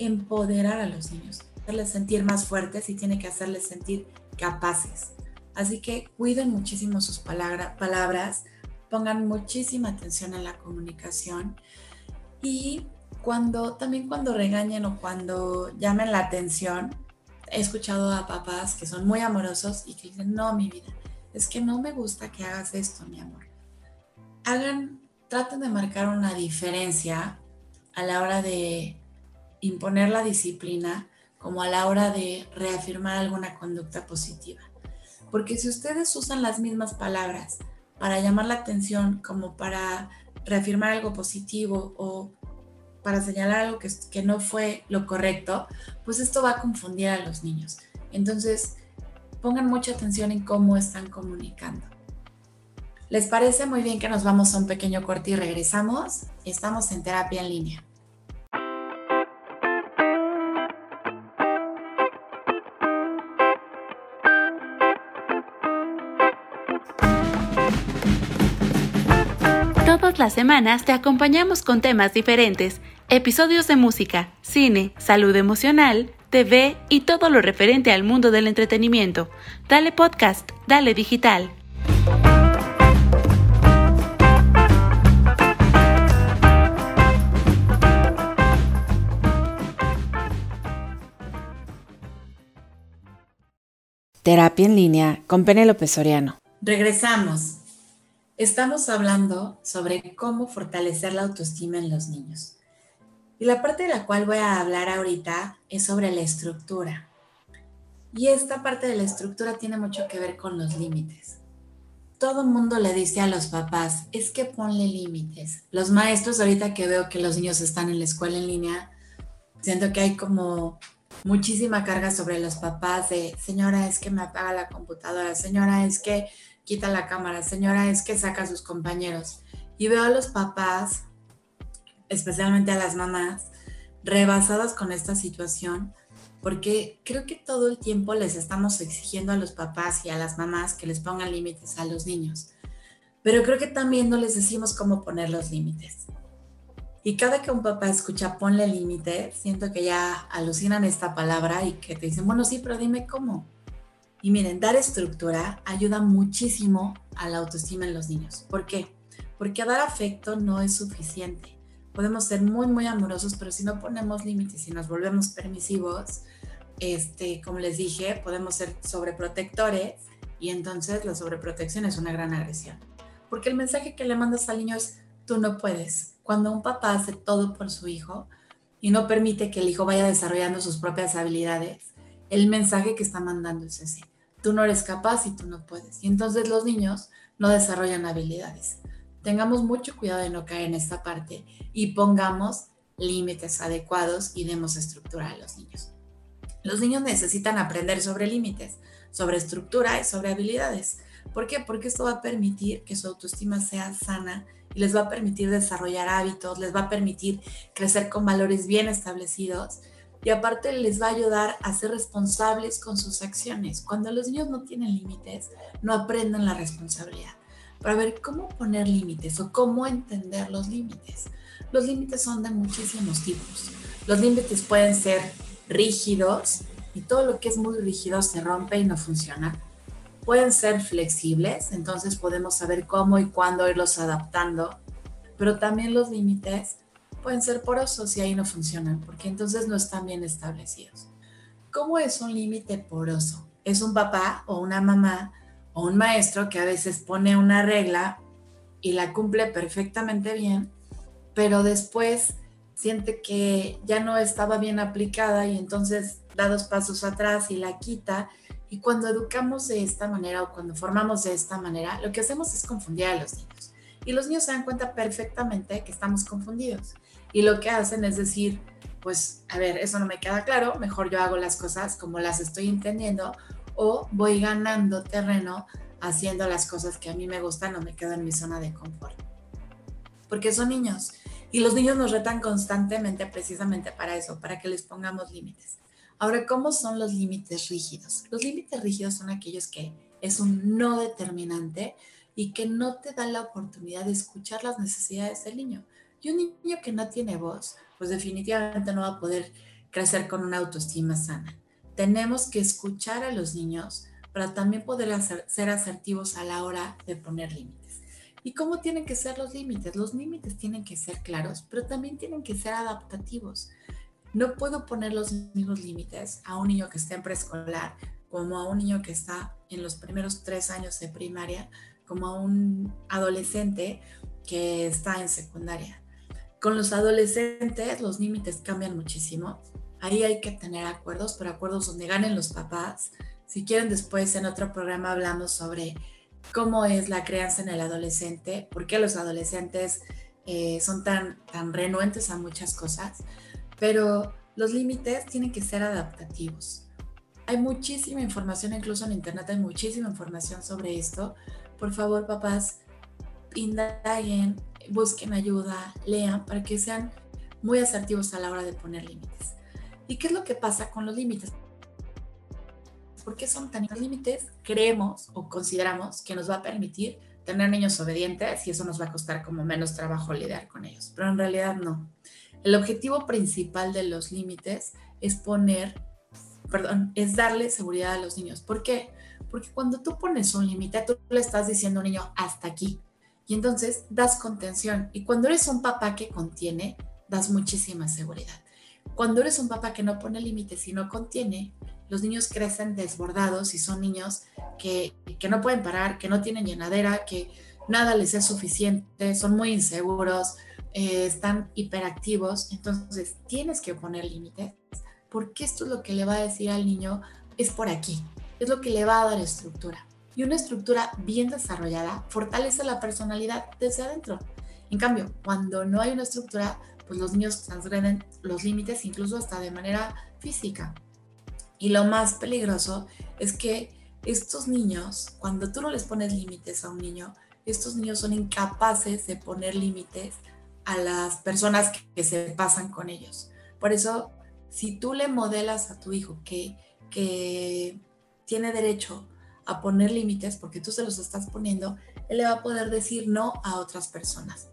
empoderar a los niños, hacerles sentir más fuertes y tiene que hacerles sentir capaces. Así que cuiden muchísimo sus palabras, pongan muchísima atención en la comunicación y cuando también cuando regañen o cuando llamen la atención, he escuchado a papás que son muy amorosos y que dicen, no, mi vida, es que no me gusta que hagas esto, mi amor. Hagan, traten de marcar una diferencia a la hora de imponer la disciplina como a la hora de reafirmar alguna conducta positiva. Porque si ustedes usan las mismas palabras para llamar la atención como para reafirmar algo positivo o para señalar algo que, que no fue lo correcto, pues esto va a confundir a los niños. Entonces, pongan mucha atención en cómo están comunicando. ¿Les parece muy bien que nos vamos a un pequeño corte y regresamos? Estamos en terapia en línea. las semanas te acompañamos con temas diferentes, episodios de música, cine, salud emocional, TV y todo lo referente al mundo del entretenimiento. Dale podcast, dale digital. Terapia en línea con Penélope Soriano. Regresamos. Estamos hablando sobre cómo fortalecer la autoestima en los niños. Y la parte de la cual voy a hablar ahorita es sobre la estructura. Y esta parte de la estructura tiene mucho que ver con los límites. Todo mundo le dice a los papás, es que ponle límites. Los maestros, ahorita que veo que los niños están en la escuela en línea, siento que hay como muchísima carga sobre los papás de, señora, es que me apaga la computadora, señora, es que quita la cámara, señora, es que saca a sus compañeros. Y veo a los papás, especialmente a las mamás, rebasadas con esta situación, porque creo que todo el tiempo les estamos exigiendo a los papás y a las mamás que les pongan límites a los niños. Pero creo que también no les decimos cómo poner los límites. Y cada que un papá escucha ponle límite, siento que ya alucinan esta palabra y que te dicen, bueno, sí, pero dime cómo. Y miren, dar estructura ayuda muchísimo a la autoestima en los niños. ¿Por qué? Porque dar afecto no es suficiente. Podemos ser muy, muy amorosos, pero si no ponemos límites y nos volvemos permisivos, este, como les dije, podemos ser sobreprotectores y entonces la sobreprotección es una gran agresión. Porque el mensaje que le mandas al niño es, tú no puedes. Cuando un papá hace todo por su hijo y no permite que el hijo vaya desarrollando sus propias habilidades, el mensaje que está mandando es ese tú no eres capaz y tú no puedes. Y entonces los niños no desarrollan habilidades. Tengamos mucho cuidado de no caer en esta parte y pongamos límites adecuados y demos estructura a los niños. Los niños necesitan aprender sobre límites, sobre estructura y sobre habilidades. ¿Por qué? Porque esto va a permitir que su autoestima sea sana y les va a permitir desarrollar hábitos, les va a permitir crecer con valores bien establecidos y aparte les va a ayudar a ser responsables con sus acciones. Cuando los niños no tienen límites, no aprenden la responsabilidad. Para ver cómo poner límites o cómo entender los límites. Los límites son de muchísimos tipos. Los límites pueden ser rígidos y todo lo que es muy rígido se rompe y no funciona. Pueden ser flexibles, entonces podemos saber cómo y cuándo irlos adaptando, pero también los límites pueden ser porosos y ahí no funcionan, porque entonces no están bien establecidos. ¿Cómo es un límite poroso? Es un papá o una mamá o un maestro que a veces pone una regla y la cumple perfectamente bien, pero después siente que ya no estaba bien aplicada y entonces da dos pasos atrás y la quita. Y cuando educamos de esta manera o cuando formamos de esta manera, lo que hacemos es confundir a los niños. Y los niños se dan cuenta perfectamente que estamos confundidos. Y lo que hacen es decir, pues, a ver, eso no me queda claro, mejor yo hago las cosas como las estoy entendiendo o voy ganando terreno haciendo las cosas que a mí me gustan o me quedo en mi zona de confort. Porque son niños y los niños nos retan constantemente precisamente para eso, para que les pongamos límites. Ahora, ¿cómo son los límites rígidos? Los límites rígidos son aquellos que es un no determinante y que no te dan la oportunidad de escuchar las necesidades del niño. Y un niño que no tiene voz, pues definitivamente no va a poder crecer con una autoestima sana. Tenemos que escuchar a los niños para también poder ser asertivos a la hora de poner límites. ¿Y cómo tienen que ser los límites? Los límites tienen que ser claros, pero también tienen que ser adaptativos. No puedo poner los mismos límites a un niño que está en preescolar como a un niño que está en los primeros tres años de primaria, como a un adolescente que está en secundaria. Con los adolescentes los límites cambian muchísimo. Ahí hay que tener acuerdos, pero acuerdos donde ganen los papás. Si quieren después en otro programa hablamos sobre cómo es la crianza en el adolescente, por qué los adolescentes eh, son tan, tan renuentes a muchas cosas, pero los límites tienen que ser adaptativos. Hay muchísima información, incluso en Internet hay muchísima información sobre esto. Por favor, papás, indaguen, busquen ayuda, lean para que sean muy asertivos a la hora de poner límites. ¿Y qué es lo que pasa con los límites? ¿Por qué son tan límites? Creemos o consideramos que nos va a permitir tener niños obedientes y eso nos va a costar como menos trabajo lidiar con ellos, pero en realidad no. El objetivo principal de los límites es poner, perdón, es darle seguridad a los niños. ¿Por qué? Porque cuando tú pones un límite, tú le estás diciendo a un niño hasta aquí y entonces das contención. Y cuando eres un papá que contiene, das muchísima seguridad. Cuando eres un papá que no pone límites y no contiene, los niños crecen desbordados y son niños que, no pueden parar, que no tienen llenadera, que nada les es suficiente, son muy inseguros, eh, están hiperactivos. Entonces tienes que poner límites porque esto es lo que le va a decir al niño, es por aquí, es lo que le va a dar estructura. Y una estructura bien desarrollada fortalece la personalidad desde adentro. En cambio, cuando no hay una estructura, pues los niños transgreden los límites incluso hasta de manera física. Y lo más peligroso es que estos niños, cuando tú no les pones límites a un niño, estos niños son incapaces de poner límites a las personas que, se pasan con ellos. Por eso, si tú le modelas a tu hijo que, que tiene derecho a poner límites porque tú se los estás poniendo, él le va a poder decir no a otras personas.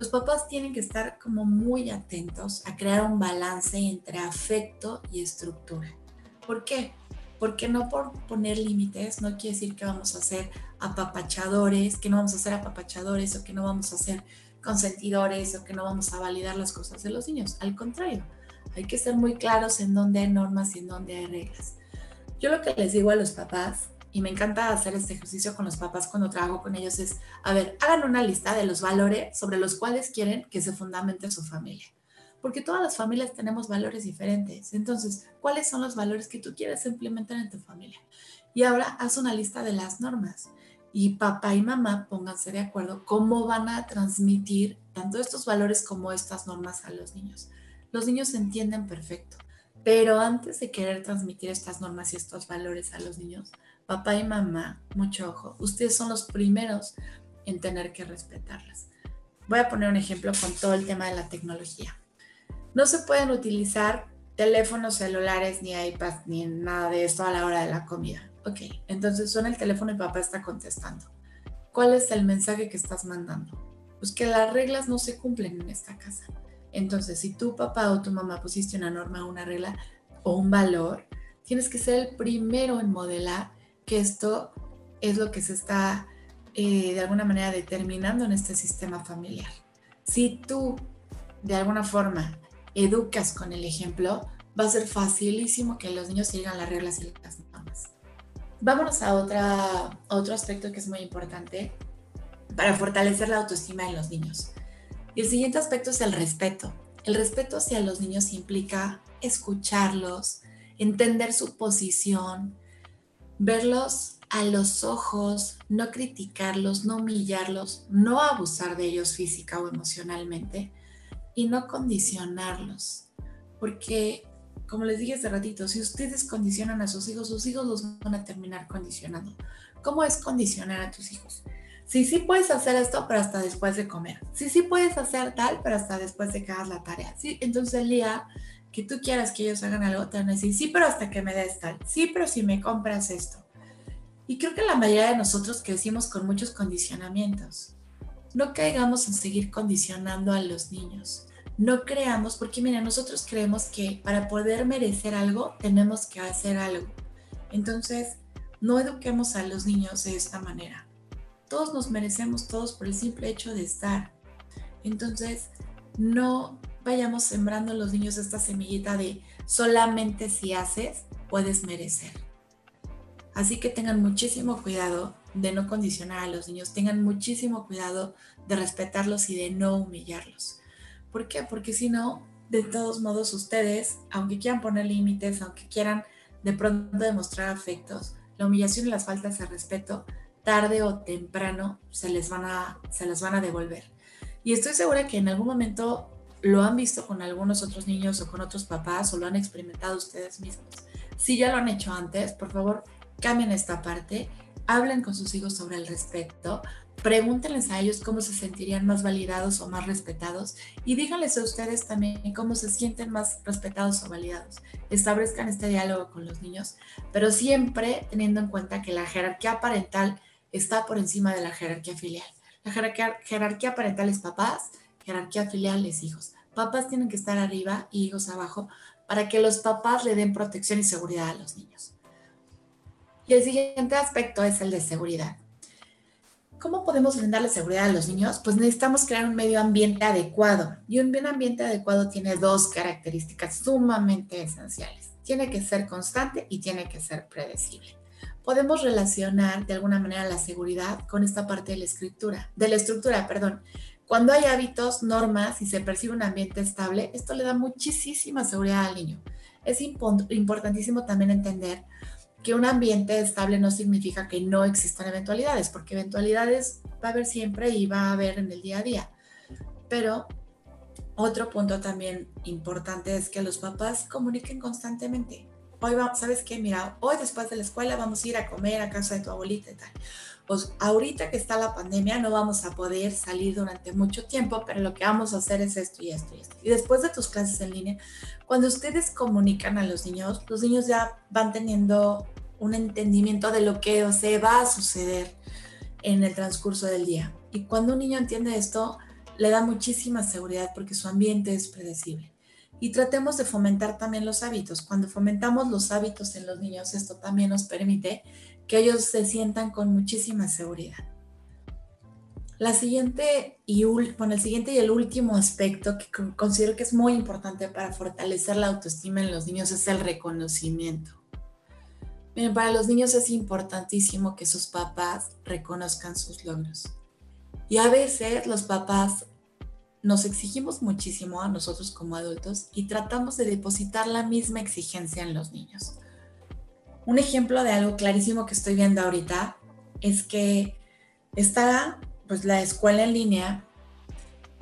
Los papás tienen que estar como muy atentos a crear un balance entre afecto y estructura. ¿Por qué? Porque no por poner límites no quiere decir que vamos a ser apapachadores, que no vamos a ser apapachadores o que no vamos a ser consentidores o que no vamos a validar las cosas de los niños. Al contrario, hay que ser muy claros en dónde hay normas y en dónde hay reglas. Yo lo que les digo a los papás, y me encanta hacer este ejercicio con los papás cuando trabajo con ellos, es, a ver, hagan una lista de los valores sobre los cuales quieren que se fundamente su familia. porque todas las familias tenemos valores diferentes. Entonces, ¿cuáles son los valores que tú quieres implementar en tu familia? Y ahora haz una lista de las normas y papá y mamá pónganse de acuerdo cómo van a transmitir tanto estos valores como estas normas a los niños. Los niños entienden perfecto, pero antes de querer transmitir estas normas y estos valores a los niños, papá y mamá, mucho ojo, ustedes son los primeros en tener que respetarlas. Voy a poner un ejemplo con todo el tema de la tecnología. No se pueden utilizar teléfonos celulares, ni iPads, ni nada de esto a la hora de la comida. Ok, entonces suena el teléfono y papá está contestando. ¿Cuál es el mensaje que estás mandando? Pues que las reglas no se cumplen en esta casa. Entonces, si tu papá o tu mamá pusiste una norma, una regla o un valor, tienes que ser el primero en modelar que esto es lo que se está eh, de alguna manera determinando en este sistema familiar. Si tú de alguna forma educas con el ejemplo, va a ser facilísimo que los niños sigan las reglas y las normas. Vámonos a, otra, otro aspecto que es muy importante para fortalecer la autoestima en los niños. Y el siguiente aspecto es el respeto. El respeto hacia los niños implica escucharlos, entender su posición, verlos a los ojos, no criticarlos, no humillarlos, no abusar de ellos física o emocionalmente y no condicionarlos. Porque, como les dije hace ratito, si ustedes condicionan a sus hijos, sus hijos los van a terminar condicionando. ¿Cómo es condicionar a tus hijos? Sí, sí puedes hacer esto, pero hasta después de comer. Sí, sí puedes hacer tal, pero hasta después de que hagas la tarea. Sí, entonces el día que tú quieras que ellos hagan algo, te van a decir, sí, pero hasta que me des tal. Sí, pero si me compras esto. Y creo que la mayoría de nosotros crecimos con muchos condicionamientos. No caigamos en seguir condicionando a los niños. No creamos, porque mira, nosotros creemos que para poder merecer algo tenemos que hacer algo. Entonces, no eduquemos a los niños de esta manera. Todos nos merecemos todos por el simple hecho de estar. Entonces, no vayamos sembrando a los niños esta semillita de solamente si haces, puedes merecer. Así que tengan muchísimo cuidado de no condicionar a los niños, tengan muchísimo cuidado de respetarlos y de no humillarlos. ¿Por qué? Porque si no, de todos modos ustedes, aunque quieran poner límites, aunque quieran de pronto demostrar afectos, la humillación y las faltas de respeto, tarde o temprano se les van a, se las van a devolver. Y estoy segura que en algún momento lo han visto con algunos otros niños o con otros papás o lo han experimentado ustedes mismos. Si ya lo han hecho antes, por favor, cambien esta parte, hablen con sus hijos sobre el respeto, pregúntenles a ellos cómo se sentirían más validados o más respetados y díganles a ustedes también cómo se sienten más respetados o validados. Establezcan este diálogo con los niños, pero siempre teniendo en cuenta que la jerarquía parental está por encima de la jerarquía filial. La jerarquía, jerarquía parental es papás, jerarquía filial es hijos. Papás tienen que estar arriba y hijos abajo para que los papás le den protección y seguridad a los niños. Y el siguiente aspecto es el de seguridad. ¿Cómo podemos brindarle seguridad a los niños? Pues necesitamos crear un medio ambiente adecuado. Y un medio ambiente adecuado tiene dos características sumamente esenciales. Tiene que ser constante y tiene que ser predecible. Podemos relacionar de alguna manera la seguridad con esta parte de la escritura, de la estructura, perdón. Cuando hay hábitos, normas y se percibe un ambiente estable, esto le da muchísima seguridad al niño. Es importantísimo también entender que un ambiente estable no significa que no existan eventualidades, porque eventualidades va a haber siempre y va a haber en el día a día. Pero otro punto también importante es que los papás comuniquen constantemente. Hoy vamos, ¿sabes qué? Mira, hoy después de la escuela vamos a ir a comer a casa de tu abuelita y tal. Pues ahorita que está la pandemia no vamos a poder salir durante mucho tiempo, pero lo que vamos a hacer es esto y esto y esto. Y después de tus clases en línea, cuando ustedes comunican a los niños, los niños ya van teniendo un entendimiento de lo que se va a suceder en el transcurso del día. Y cuando un niño entiende esto, le da muchísima seguridad porque su ambiente es predecible. Y tratemos de fomentar también los hábitos. Cuando fomentamos los hábitos en los niños, esto también nos permite que ellos se sientan con muchísima seguridad. La siguiente y bueno, el siguiente y el último aspecto que considero que es muy importante para fortalecer la autoestima en los niños es el reconocimiento. Miren, para los niños es importantísimo que sus papás reconozcan sus logros. Y a veces los papás nos exigimos muchísimo a nosotros como adultos y tratamos de depositar la misma exigencia en los niños. Un ejemplo de algo clarísimo que estoy viendo ahorita es que está pues la escuela en línea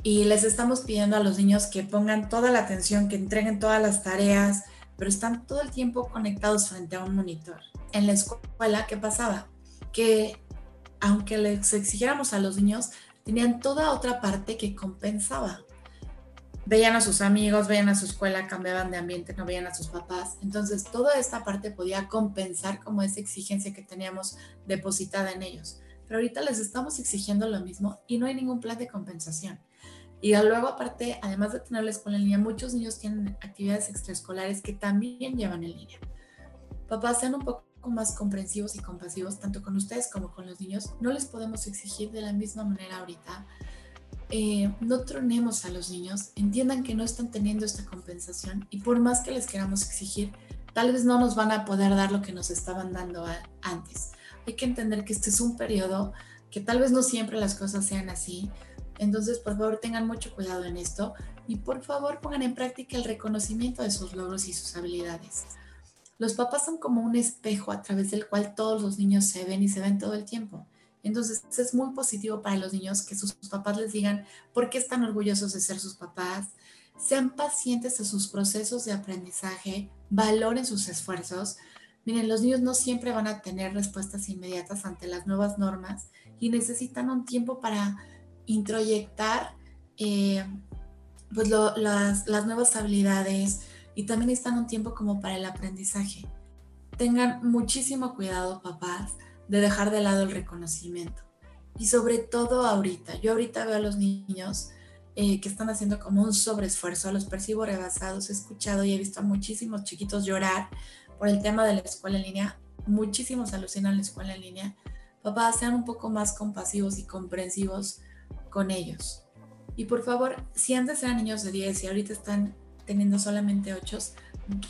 y les estamos pidiendo a los niños que pongan toda la atención, que entreguen todas las tareas, pero están todo el tiempo conectados frente a un monitor. En la escuela, ¿qué pasaba? Que aunque les exigiéramos a los niños, tenían toda otra parte que compensaba. Veían a sus amigos, veían a su escuela, cambiaban de ambiente, no veían a sus papás. Entonces, toda esta parte podía compensar como esa exigencia que teníamos depositada en ellos. Pero ahorita les estamos exigiendo lo mismo y no hay ningún plan de compensación. Y luego, aparte, además de tener la escuela en línea, muchos niños tienen actividades extraescolares que también llevan en línea. Papás, sean un poco más comprensivos y compasivos, tanto con ustedes como con los niños. No les podemos exigir de la misma manera ahorita. Eh, no tronemos a los niños, entiendan que no están teniendo esta compensación y por más que les queramos exigir, tal vez no nos van a poder dar lo que nos estaban dando antes. Hay que entender que este es un periodo que tal vez no siempre las cosas sean así, entonces, por favor, tengan mucho cuidado en esto y por favor pongan en práctica el reconocimiento de sus logros y sus habilidades. Los papás son como un espejo a través del cual todos los niños se ven y se ven todo el tiempo. Entonces es muy positivo para los niños que sus papás les digan por qué están orgullosos de ser sus papás, sean pacientes en sus procesos de aprendizaje, valoren sus esfuerzos. Miren, los niños no siempre van a tener respuestas inmediatas ante las nuevas normas y necesitan un tiempo para introyectar eh, pues las nuevas habilidades y también están un tiempo como para el aprendizaje. Tengan muchísimo cuidado, papás, de dejar de lado el reconocimiento. Y sobre todo ahorita, yo ahorita veo a los niños eh, que están haciendo como un sobreesfuerzo, los percibo rebasados, he escuchado y he visto a muchísimos chiquitos llorar por el tema de la escuela en línea, muchísimos alucinan la escuela en línea. Papás, sean un poco más compasivos y comprensivos con ellos. Y por favor, si antes eran niños de 10 y ahorita están teniendo solamente 8,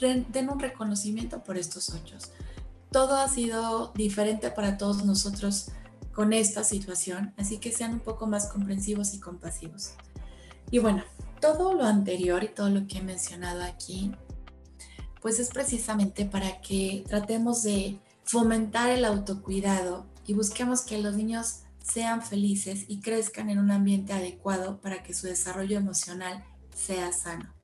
den un reconocimiento por estos 8. Todo ha sido diferente para todos nosotros con esta situación, así que sean un poco más comprensivos y compasivos. Y bueno, todo lo anterior y todo lo que he mencionado aquí, pues es precisamente para que tratemos de fomentar el autocuidado y busquemos que los niños sean felices y crezcan en un ambiente adecuado para que su desarrollo emocional sea sano.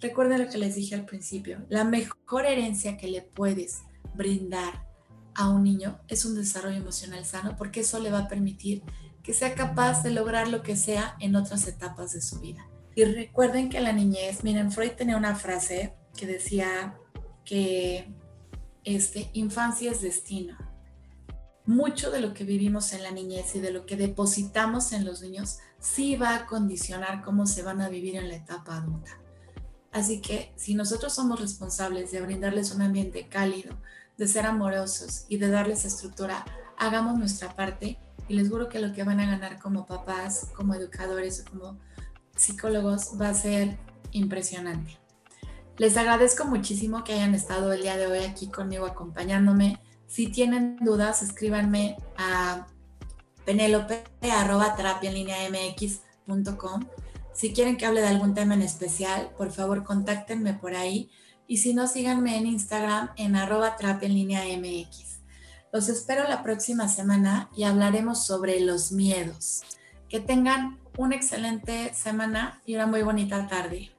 Recuerden lo que les dije al principio, la mejor herencia que le puedes brindar a un niño es un desarrollo emocional sano porque eso le va a permitir que sea capaz de lograr lo que sea en otras etapas de su vida. Y recuerden que la niñez, miren, Freud tenía una frase que decía que este, infancia es destino mucho de lo que vivimos en la niñez y de lo que depositamos en los niños sí va a condicionar cómo se van a vivir en la etapa adulta. Así que si nosotros somos responsables de brindarles un ambiente cálido, de ser amorosos y de darles estructura, hagamos nuestra parte y les juro que lo que van a ganar como papás, como educadores o como psicólogos va a ser impresionante. Les agradezco muchísimo que hayan estado el día de hoy aquí conmigo acompañándome si tienen dudas, escríbanme a penelope.com. Si quieren que hable de algún tema en especial, por favor contáctenme por ahí. Y si no, síganme en Instagram en arroba MX. Los espero la próxima semana y hablaremos sobre los miedos. Que tengan una excelente semana y una muy bonita tarde.